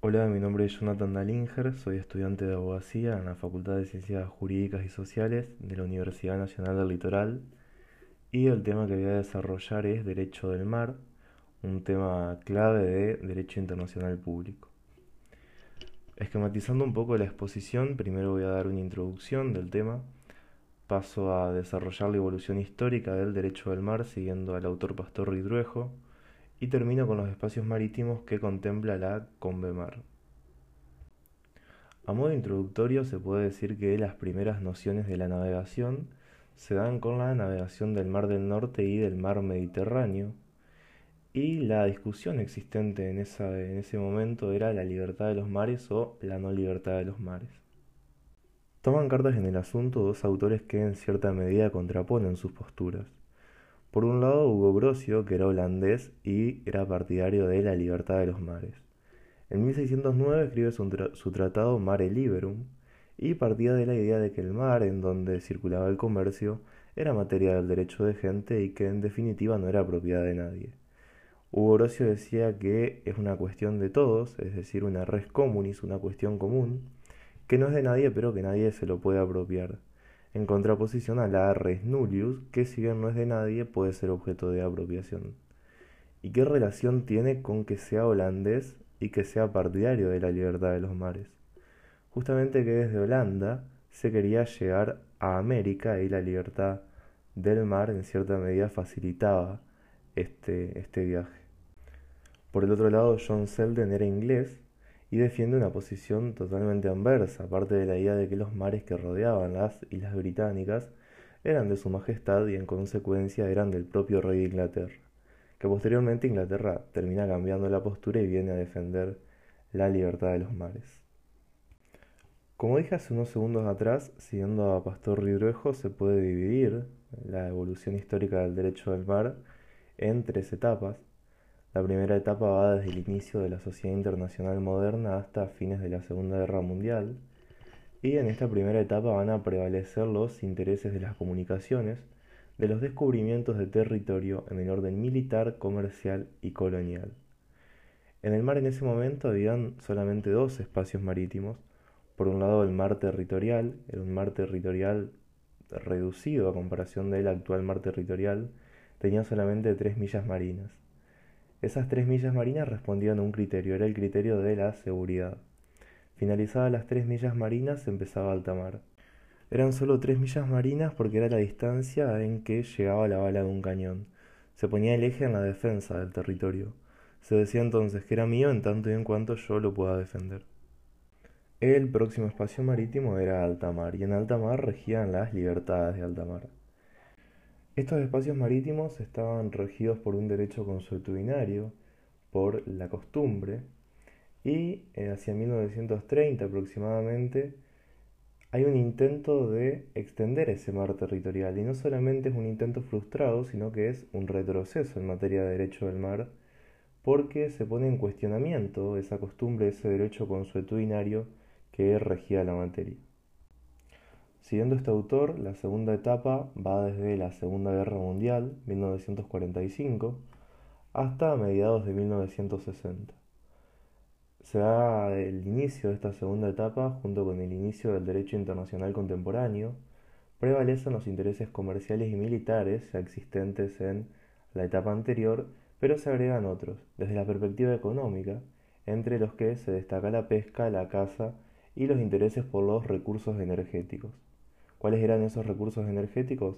Hola, mi nombre es Jonathan Dalinger, soy estudiante de abogacía en la Facultad de Ciencias Jurídicas y Sociales de la Universidad Nacional del Litoral. Y el tema que voy a desarrollar es Derecho del Mar, un tema clave de Derecho Internacional Público. Esquematizando un poco la exposición, primero voy a dar una introducción del tema, paso a desarrollar la evolución histórica del Derecho del Mar siguiendo al autor Pastor Ridruejo, y termino con los espacios marítimos que contempla la Convemar. A modo introductorio se puede decir que las primeras nociones de la navegación se dan con la navegación del Mar del Norte y del Mar Mediterráneo, y la discusión existente en, en ese momento era la libertad de los mares o la no libertad de los mares. Toman cartas en el asunto dos autores que en cierta medida contraponen sus posturas. Por un lado, Hugo Brosio, que era holandés y era partidario de la libertad de los mares. En 1609 escribe su, tratado Mare Liberum y partía de la idea de que el mar en donde circulaba el comercio era materia del derecho de gente y que en definitiva no era propiedad de nadie. Hugo Brosio decía que es una cuestión de todos, es decir, una res communis, una cuestión común, que no es de nadie pero que nadie se lo puede apropiar en contraposición a la res nullius, que si bien no es de nadie, puede ser objeto de apropiación. ¿Y qué relación tiene con que sea holandés y que sea partidario de la libertad de los mares? Justamente que desde Holanda se quería llegar a América y la libertad del mar en cierta medida facilitaba este, este viaje. Por el otro lado, John Selden era inglés y defiende una posición totalmente anversa, aparte de la idea de que los mares que rodeaban las islas británicas eran de su majestad y en consecuencia eran del propio rey de Inglaterra, que posteriormente Inglaterra termina cambiando la postura y viene a defender la libertad de los mares. Como dije hace unos segundos atrás, siguiendo a Pastor Ridruejo, se puede dividir la evolución histórica del derecho del mar en tres etapas, la primera etapa va desde el inicio de la sociedad internacional moderna hasta fines de la Segunda Guerra Mundial, y en esta primera etapa van a prevalecer los intereses de las comunicaciones, de los descubrimientos de territorio en el orden militar, comercial y colonial. En el mar en ese momento habían solamente dos espacios marítimos, por un lado el mar territorial, era un mar territorial reducido a comparación del actual mar territorial, tenía solamente tres millas marinas. Esas tres millas marinas respondían a un criterio, era el criterio de la seguridad. Finalizadas las tres millas marinas empezaba alta mar. Eran solo tres millas marinas porque era la distancia en que llegaba la bala de un cañón. Se ponía el eje en la defensa del territorio. Se decía entonces que era mío en tanto y en cuanto yo lo pueda defender. El próximo espacio marítimo era alta mar y en alta mar regían las libertades de alta mar. Estos espacios marítimos estaban regidos por un derecho consuetudinario, por la costumbre, y eh, hacia 1930 aproximadamente hay un intento de extender ese mar territorial, y no solamente es un intento frustrado, sino que es un retroceso en materia de derecho del mar, porque se pone en cuestionamiento esa costumbre, ese derecho consuetudinario que regía la materia. Siguiendo este autor, la segunda etapa va desde la Segunda Guerra Mundial, 1945, hasta mediados de 1960. Se da el inicio de esta segunda etapa junto con el inicio del derecho internacional contemporáneo, prevalecen los intereses comerciales y militares ya existentes en la etapa anterior, pero se agregan otros, desde la perspectiva económica, entre los que se destaca la pesca, la caza y los intereses por los recursos energéticos. ¿Cuáles eran esos recursos energéticos?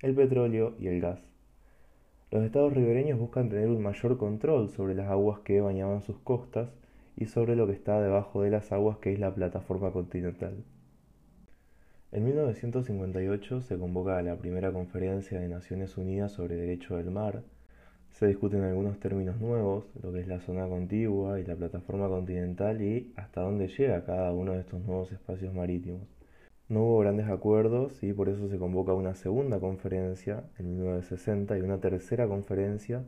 El petróleo y el gas. Los estados ribereños buscan tener un mayor control sobre las aguas que bañaban sus costas y sobre lo que está debajo de las aguas que es la plataforma continental. En 1958 se convoca a la primera conferencia de Naciones Unidas sobre Derecho del Mar. Se discuten algunos términos nuevos, lo que es la zona contigua y la plataforma continental y hasta dónde llega cada uno de estos nuevos espacios marítimos. No hubo grandes acuerdos y por eso se convoca una segunda conferencia en 1960 y una tercera conferencia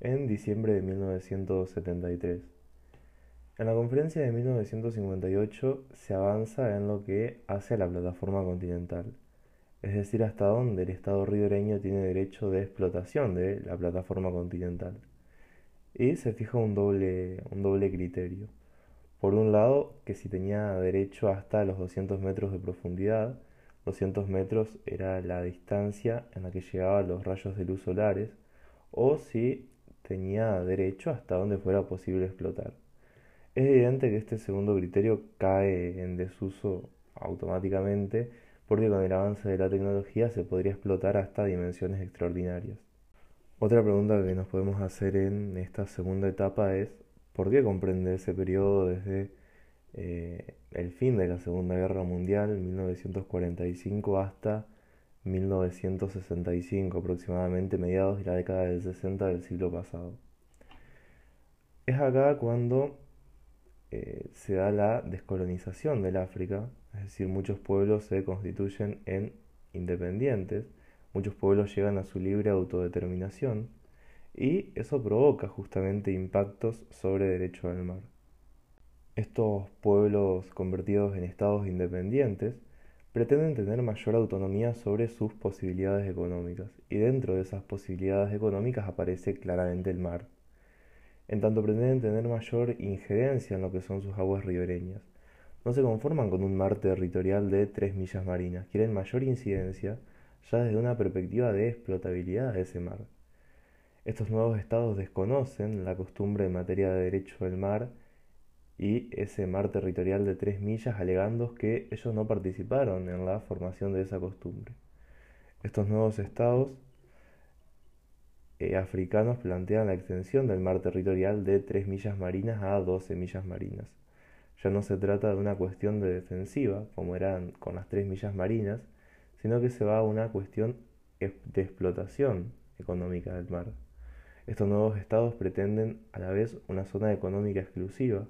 en diciembre de 1973. En la conferencia de 1958 se avanza en lo que hace a la plataforma continental, es decir, hasta dónde el Estado ribereño tiene derecho de explotación de la plataforma continental. Y se fija un doble, un doble criterio. Por un lado, que si tenía derecho hasta los 200 metros de profundidad, 200 metros era la distancia en la que llegaban los rayos de luz solares, o si tenía derecho hasta donde fuera posible explotar. Es evidente que este segundo criterio cae en desuso automáticamente porque con el avance de la tecnología se podría explotar hasta dimensiones extraordinarias. Otra pregunta que nos podemos hacer en esta segunda etapa es ¿por qué comprende ese periodo desde eh, el fin de la Segunda Guerra Mundial, 1945, hasta 1965, aproximadamente mediados de la década del 60 del siglo pasado? Es acá cuando eh, se da la descolonización del África, es decir, muchos pueblos se constituyen en independientes, muchos pueblos llegan a su libre autodeterminación y eso provoca justamente impactos sobre derecho al mar. Estos pueblos convertidos en estados independientes pretenden tener mayor autonomía sobre sus posibilidades económicas y dentro de esas posibilidades económicas aparece claramente el mar. En tanto pretenden tener mayor injerencia en lo que son sus aguas ribereñas no se conforman con un mar territorial de tres millas marinas, quieren mayor incidencia ya desde una perspectiva de explotabilidad de ese mar. Estos nuevos estados desconocen la costumbre en materia de derecho del mar y ese mar territorial de tres millas alegando que ellos no participaron en la formación de esa costumbre. Estos nuevos estados eh, africanos plantean la extensión del mar territorial de tres millas marinas a 12 millas marinas ya no se trata de una cuestión de defensiva, como eran con las tres millas marinas, sino que se va a una cuestión de explotación económica del mar. Estos nuevos estados pretenden a la vez una zona económica exclusiva,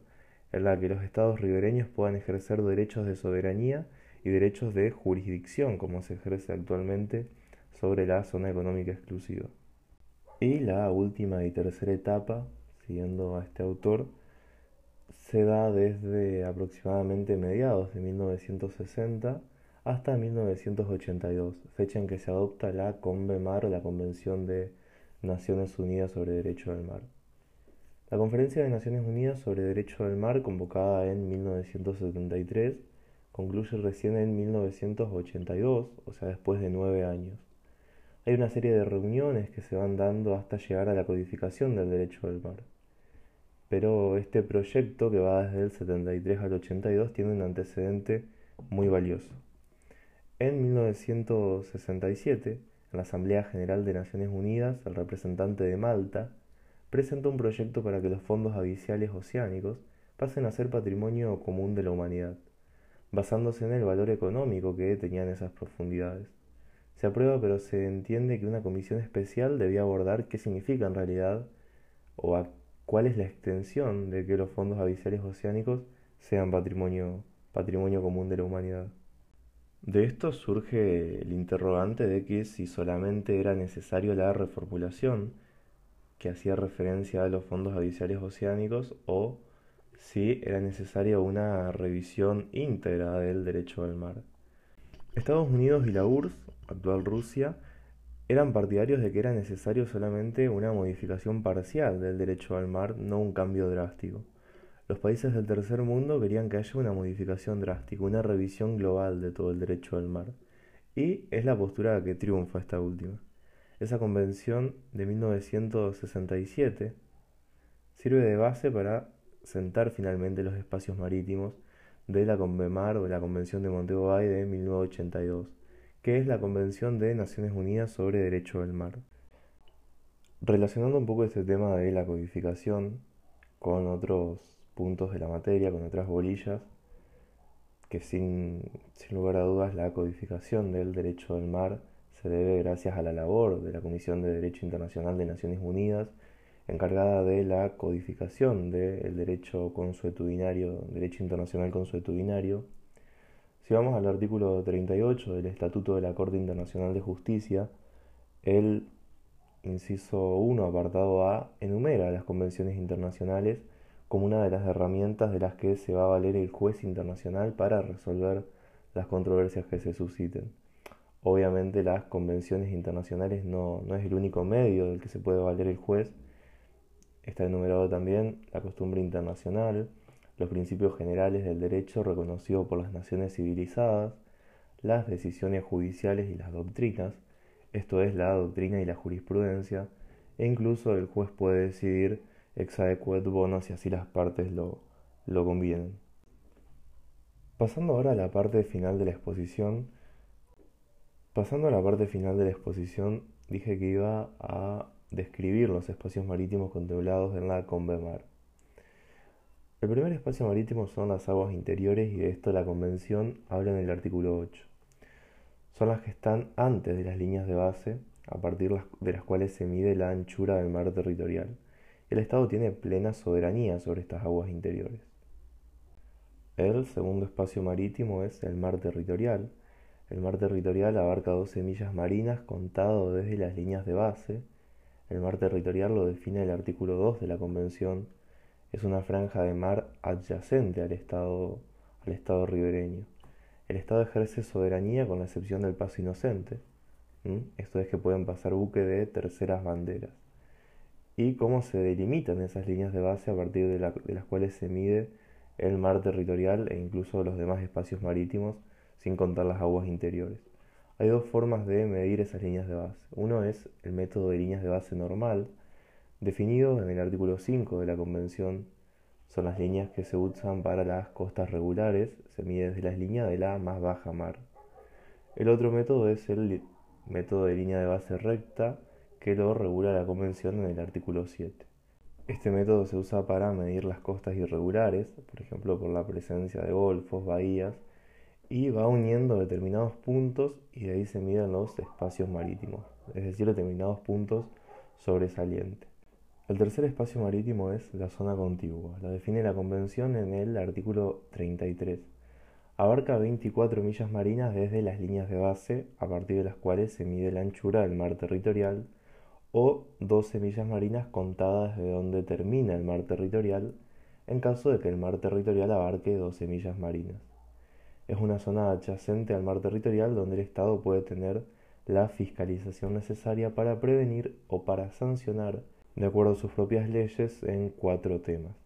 en la que los estados ribereños puedan ejercer derechos de soberanía y derechos de jurisdicción, como se ejerce actualmente sobre la zona económica exclusiva. Y la última y tercera etapa, siguiendo a este autor, se da desde aproximadamente mediados de 1960 hasta 1982, fecha en que se adopta la CONVEMAR o la Convención de Naciones Unidas sobre Derecho del Mar. La Conferencia de Naciones Unidas sobre Derecho del Mar, convocada en 1973, concluye recién en 1982, o sea, después de nueve años. Hay una serie de reuniones que se van dando hasta llegar a la codificación del derecho del mar pero este proyecto que va desde el 73 al 82 tiene un antecedente muy valioso. En 1967, en la Asamblea General de Naciones Unidas, el representante de Malta presentó un proyecto para que los fondos aviciales oceánicos pasen a ser patrimonio común de la humanidad, basándose en el valor económico que tenían esas profundidades. Se aprueba, pero se entiende que una comisión especial debía abordar qué significa en realidad o cuál es la extensión de que los fondos avisares oceánicos sean patrimonio, patrimonio común de la humanidad. De esto surge el interrogante de que si solamente era necesario la reformulación, que hacía referencia a los fondos avisares oceánicos, o si era necesaria una revisión íntegra del derecho al mar. Estados Unidos y la URSS, actual Rusia, eran partidarios de que era necesario solamente una modificación parcial del derecho al mar, no un cambio drástico. Los países del tercer mundo querían que haya una modificación drástica, una revisión global de todo el derecho al mar. Y es la postura que triunfa esta última. Esa convención de 1967 sirve de base para sentar finalmente los espacios marítimos de la Convemar o la Convención de Montego Bay de 1982 que es la Convención de Naciones Unidas sobre Derecho del Mar. Relacionando un poco este tema de la codificación con otros puntos de la materia, con otras bolillas, que sin, sin lugar a dudas la codificación del derecho del mar se debe gracias a la labor de la Comisión de Derecho Internacional de Naciones Unidas, encargada de la codificación del derecho consuetudinario, derecho internacional consuetudinario, si vamos al artículo 38 del Estatuto de la Corte Internacional de Justicia, el inciso 1, apartado A, enumera las convenciones internacionales como una de las herramientas de las que se va a valer el juez internacional para resolver las controversias que se susciten. Obviamente las convenciones internacionales no, no es el único medio del que se puede valer el juez. Está enumerado también la costumbre internacional, los principios generales del derecho reconocidos por las naciones civilizadas, las decisiones judiciales y las doctrinas, esto es la doctrina y la jurisprudencia, e incluso el juez puede decidir ex aequat bono si así las partes lo, lo convienen. Pasando ahora a la parte final de la exposición, pasando a la parte final de la exposición, dije que iba a describir los espacios marítimos contemplados en la Convemar. El primer espacio marítimo son las aguas interiores y de esto la Convención habla en el artículo 8. Son las que están antes de las líneas de base, a partir de las cuales se mide la anchura del mar territorial. El Estado tiene plena soberanía sobre estas aguas interiores. El segundo espacio marítimo es el mar territorial. El mar territorial abarca 12 millas marinas contado desde las líneas de base. El mar territorial lo define el artículo 2 de la Convención. Es una franja de mar adyacente al Estado, al estado ribereño. El Estado ejerce soberanía con la excepción del paso inocente. Esto es que pueden pasar buques de terceras banderas. Y cómo se delimitan esas líneas de base a partir de las cuales se mide el mar territorial e incluso los demás espacios marítimos, sin contar las aguas interiores. Hay dos formas de medir esas líneas de base. Uno es el método de líneas de base normal, definido en el artículo 5 de la Convención. Son las líneas que se usan para las costas regulares, se mide desde la línea de la más baja mar. El otro método es el método de línea de base recta, que lo regula la Convención en el artículo 7. Este método se usa para medir las costas irregulares, por ejemplo por la presencia de golfos, bahías, y va uniendo determinados puntos y de ahí se miden los espacios marítimos, es decir, determinados puntos sobresalientes. El tercer espacio marítimo es la zona contigua. La define la Convención en el artículo 33. Abarca 24 millas marinas desde las líneas de base, a partir de las cuales se mide la anchura del mar territorial, o 12 millas marinas contadas de donde termina el mar territorial en caso de que el mar territorial abarque 12 millas marinas. Es una zona adyacente al mar territorial donde el Estado puede tener la fiscalización necesaria para prevenir o para sancionar, de acuerdo a sus propias leyes, en cuatro temas.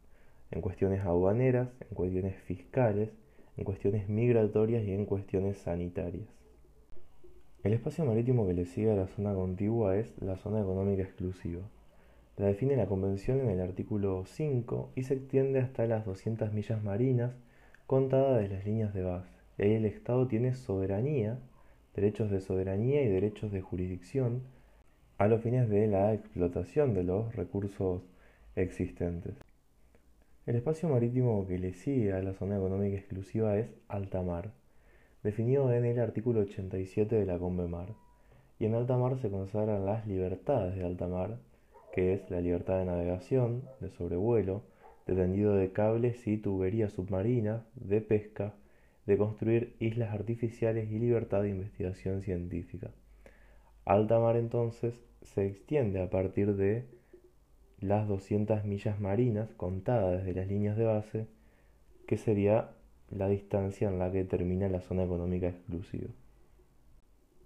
En cuestiones aduaneras, en cuestiones fiscales, en cuestiones migratorias y en cuestiones sanitarias. El espacio marítimo que le sigue a la zona contigua es la zona económica exclusiva. La define la Convención en el artículo 5 y se extiende hasta las 200 millas marinas contadas de las líneas de base. El Estado tiene soberanía, derechos de soberanía y derechos de jurisdicción a los fines de la explotación de los recursos existentes. El espacio marítimo que le sigue a la zona económica exclusiva es alta mar definido en el artículo 87 de la Convemar. Y en alta mar se consagran las libertades de alta mar, que es la libertad de navegación, de sobrevuelo, de tendido de cables y tuberías submarinas, de pesca, de construir islas artificiales y libertad de investigación científica. Alta mar entonces se extiende a partir de las 200 millas marinas contadas desde las líneas de base, que sería la distancia en la que termina la zona económica exclusiva.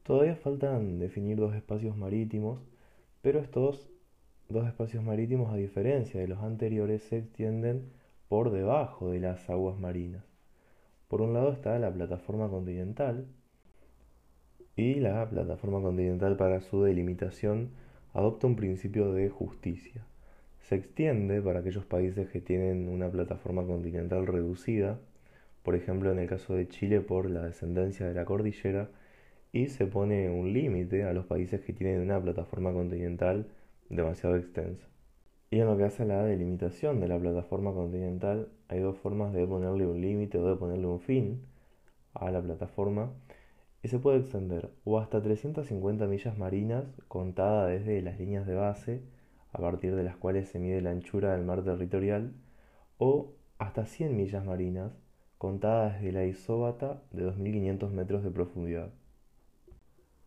Todavía faltan definir dos espacios marítimos, pero estos dos espacios marítimos, a diferencia de los anteriores, se extienden por debajo de las aguas marinas. Por un lado está la plataforma continental, y la plataforma continental para su delimitación adopta un principio de justicia. Se extiende para aquellos países que tienen una plataforma continental reducida por ejemplo en el caso de Chile por la descendencia de la cordillera, y se pone un límite a los países que tienen una plataforma continental demasiado extensa. Y en lo que hace a la delimitación de la plataforma continental, hay dos formas de ponerle un límite o de ponerle un fin a la plataforma, y se puede extender o hasta 350 millas marinas contada desde las líneas de base, a partir de las cuales se mide la anchura del mar territorial, o hasta 100 millas marinas contada desde la isóbata de 2.500 metros de profundidad.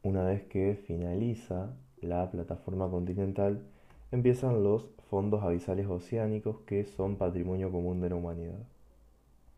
Una vez que finaliza la plataforma continental, empiezan los fondos abisales oceánicos que son patrimonio común de la humanidad.